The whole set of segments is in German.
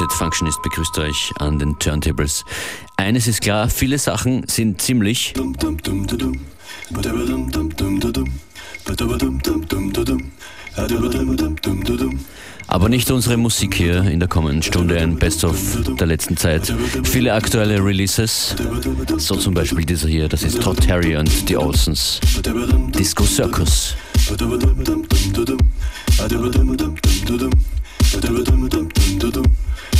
Unlimited Functionist begrüßt euch an den Turntables. Eines ist klar, viele Sachen sind ziemlich aber nicht unsere Musik hier in der kommenden Stunde, ein Best-of der letzten Zeit. Viele aktuelle Releases, so zum Beispiel dieser hier, das ist Todd Terry und The Olsons, Disco Circus.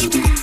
to be.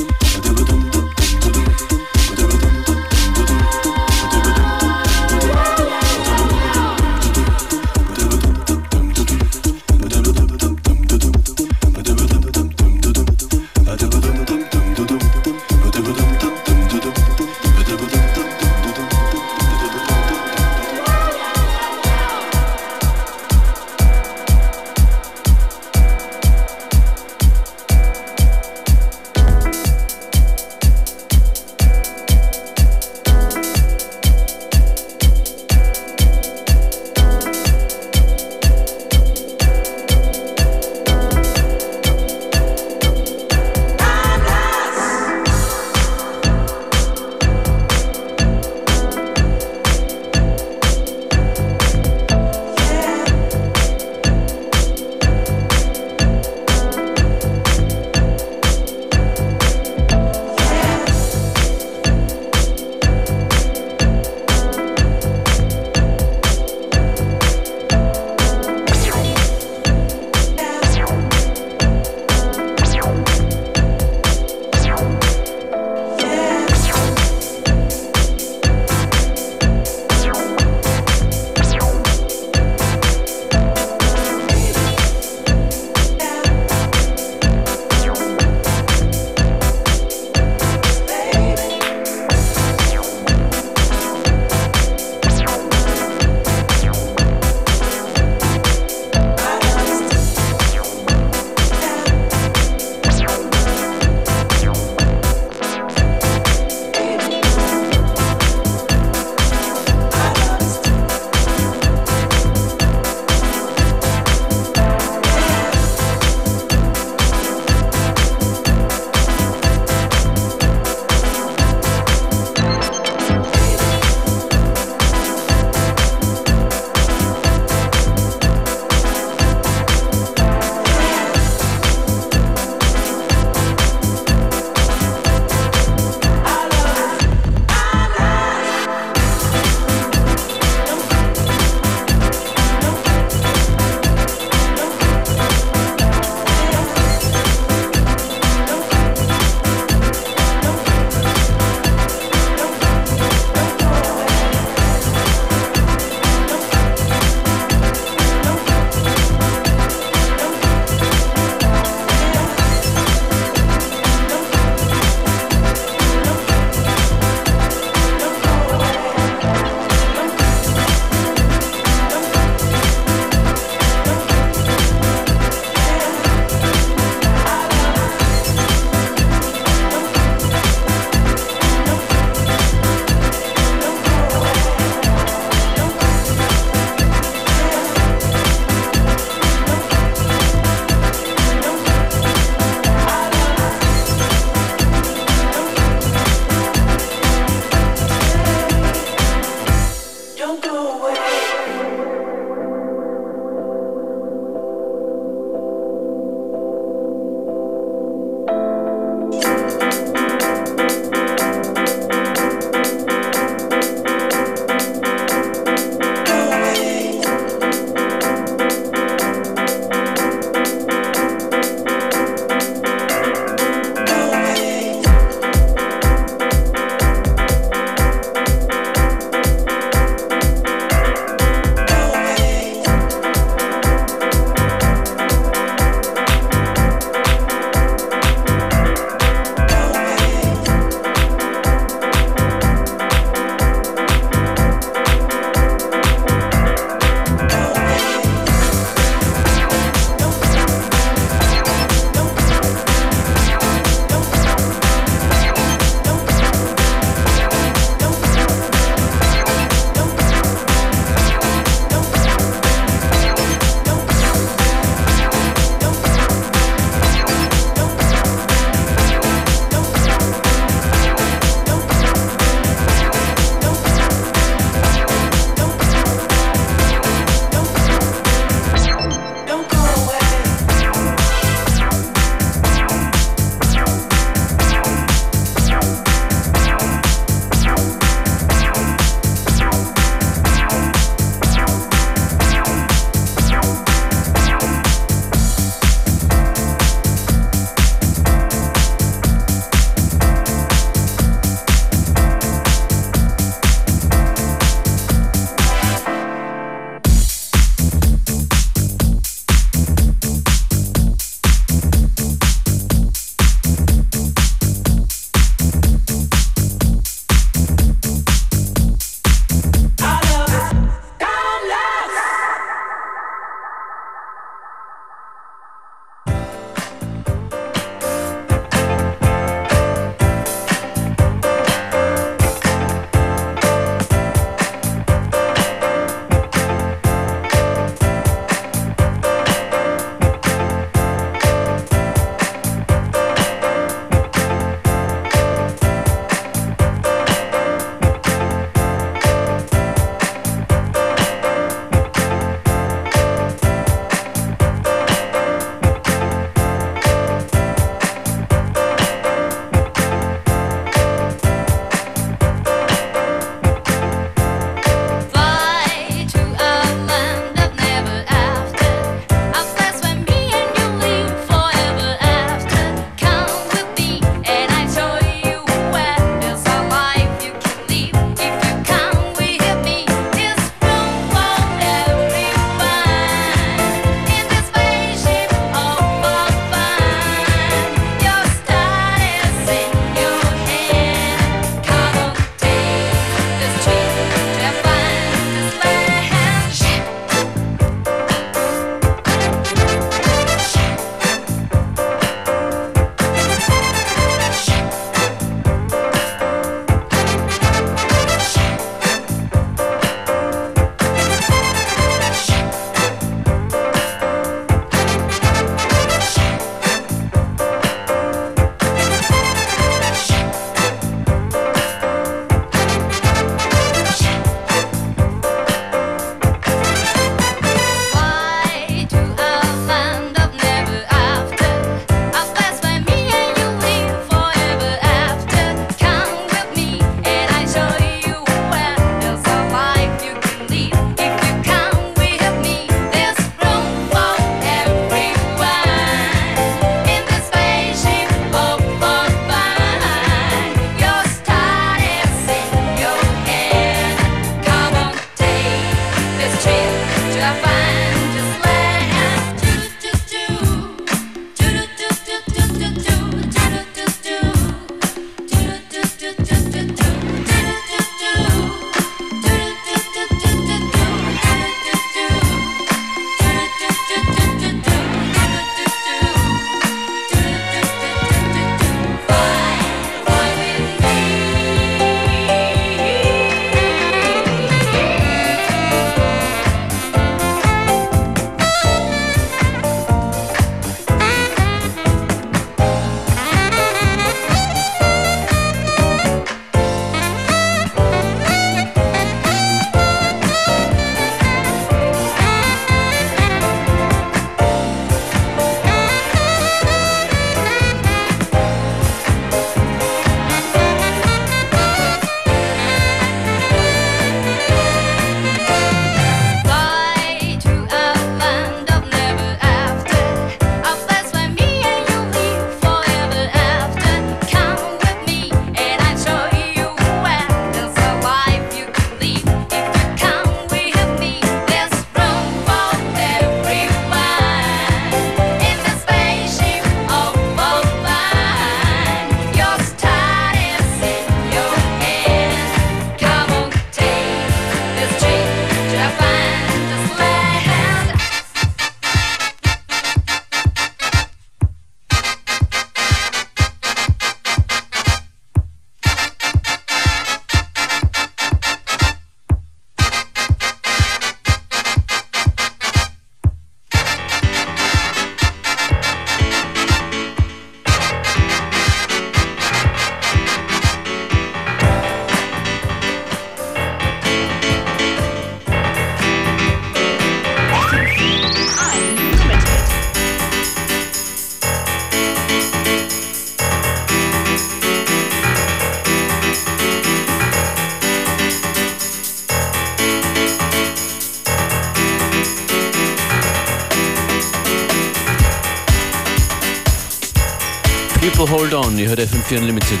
FM4 Unlimited.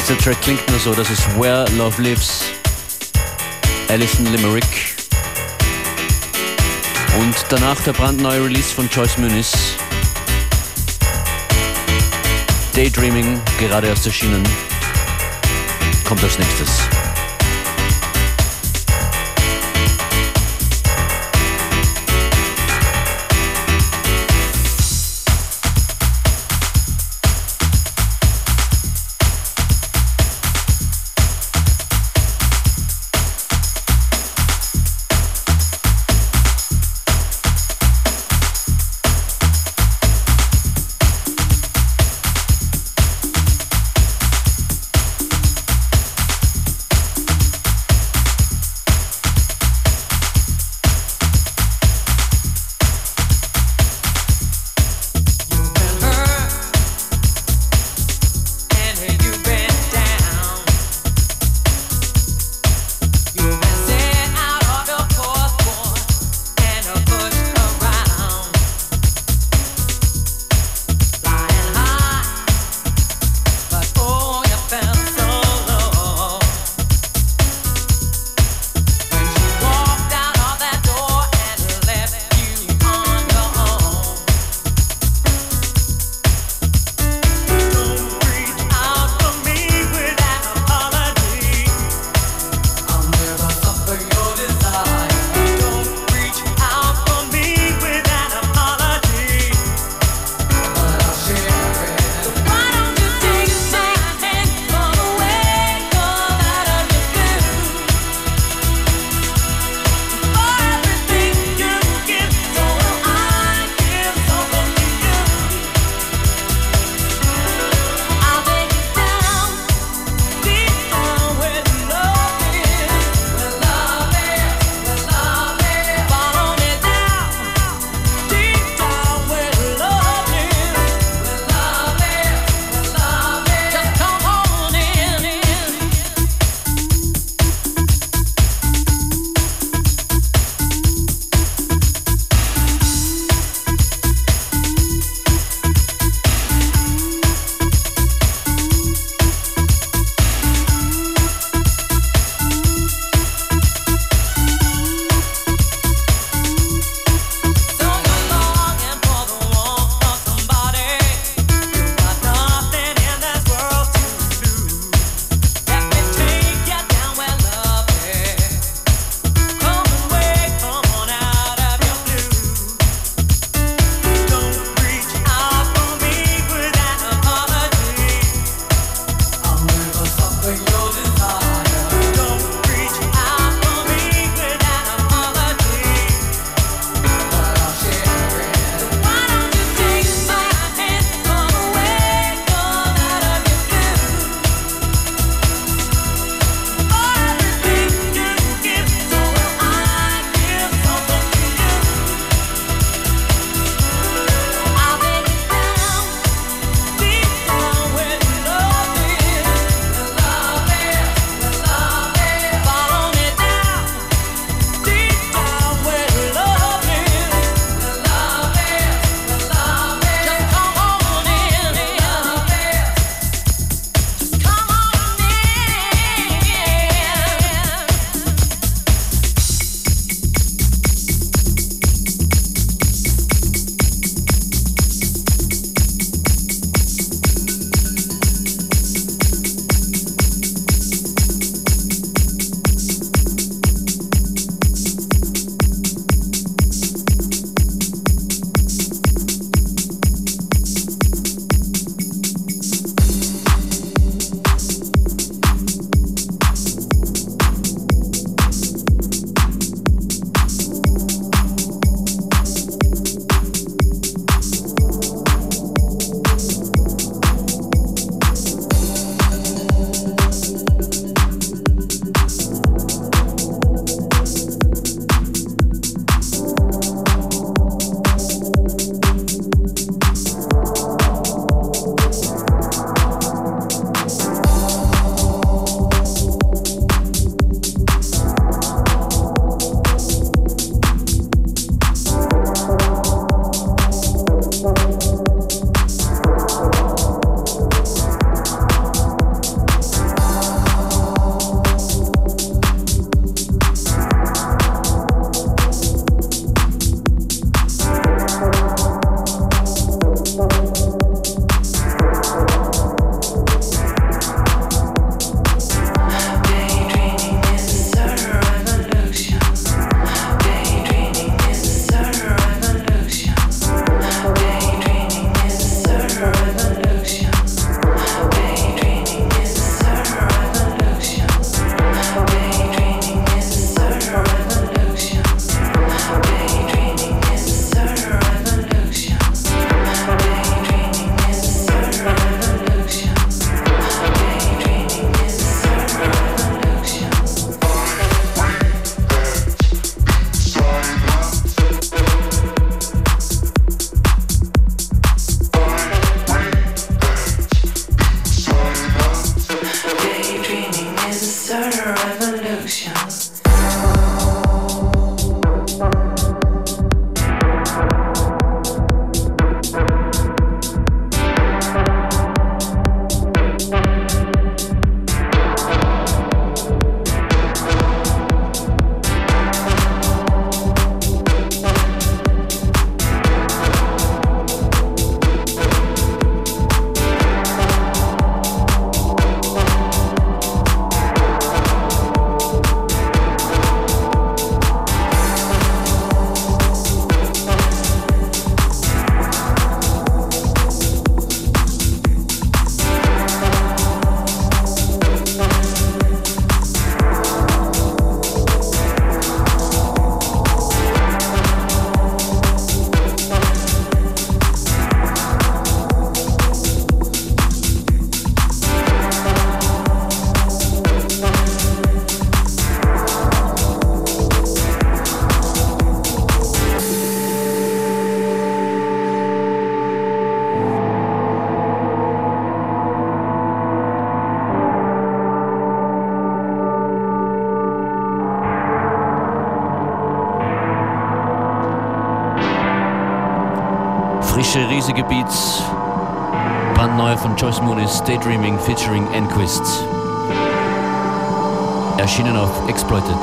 Dieser Track klingt nur so, das ist Where Love Lives, Alison Limerick. Und danach der brandneue Release von Joyce Muniz. Daydreaming, gerade erst erschienen, kommt als nächstes. Frische, riesige Beats. Brandneu von Joyce Moonis Daydreaming featuring Enquist. Erschienen auf Exploited.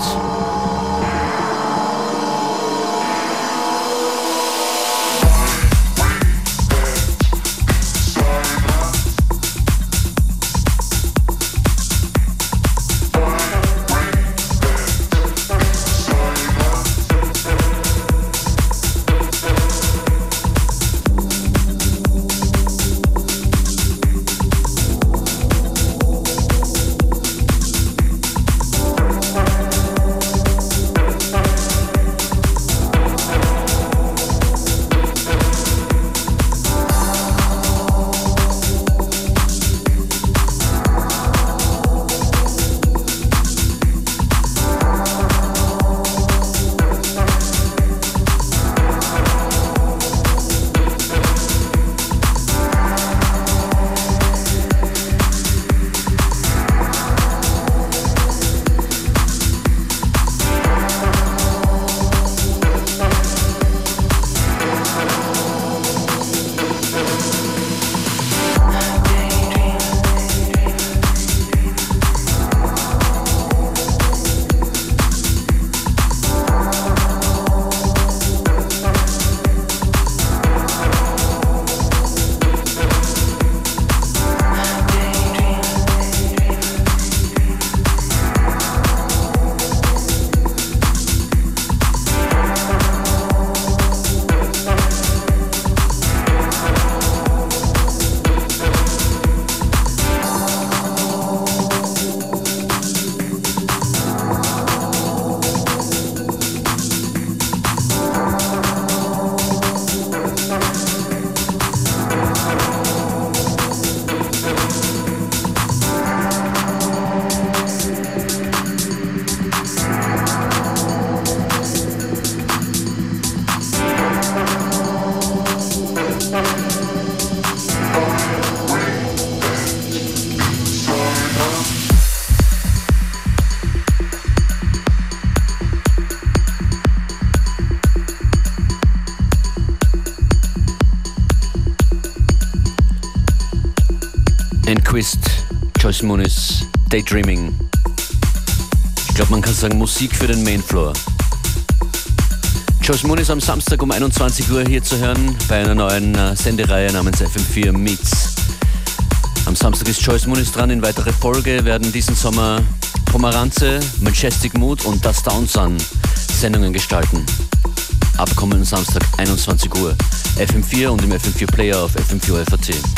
Joyce Muniz, Daydreaming. Ich glaube, man kann sagen Musik für den Mainfloor. Joyce Muniz am Samstag um 21 Uhr hier zu hören bei einer neuen äh, Sendereihe namens FM4 Meets. Am Samstag ist Joyce Muniz dran. In weitere Folge werden diesen Sommer Pomeranze, Majestic Mood und Das Down Sun Sendungen gestalten. Ab kommenden Samstag 21 Uhr. FM4 und im FM4 Player auf FM4 FAT.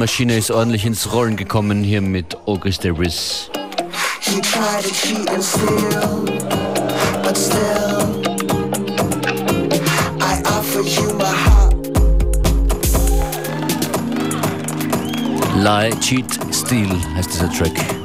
Maschine ist ordentlich ins Rollen gekommen hier mit August Davis. He tried to cheat and steal, but still, I offer you my heart. Lie, Cheat, Steal heißt dieser Track.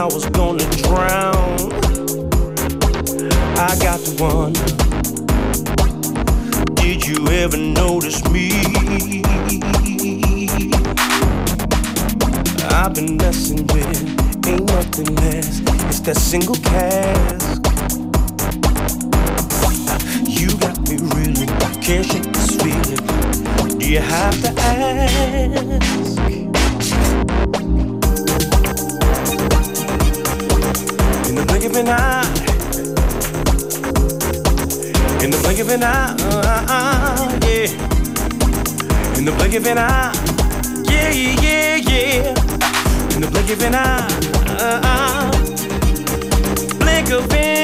I was gonna drown. I got the one. Did you ever notice me? I've been messing with ain't nothing less. It's that single cast. You got me really. Can't shake this feeling. Do you have to ask? of an eye. In the blink of an eye, yeah. In the blink of an eye, yeah, yeah, yeah. In the blink of an eye, uh-uh. blink of an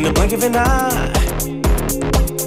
In the blink of an eye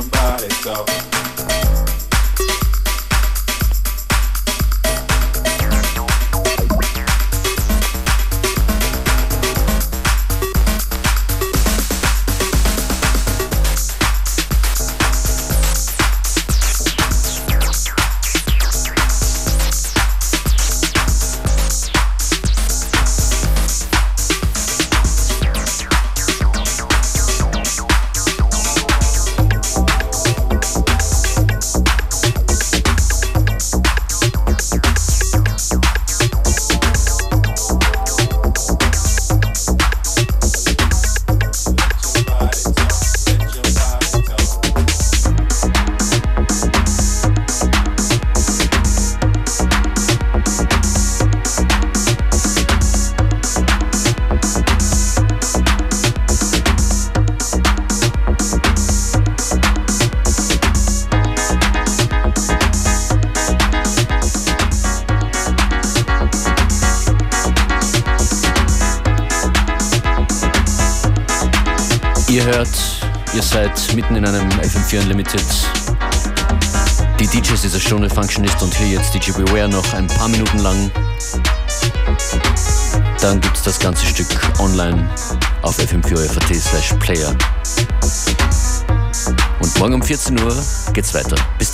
your body talk. DJ Beware noch ein paar Minuten lang. Dann gibt es das ganze Stück online auf fm4.at slash player. Und morgen um 14 Uhr geht's weiter. Bis.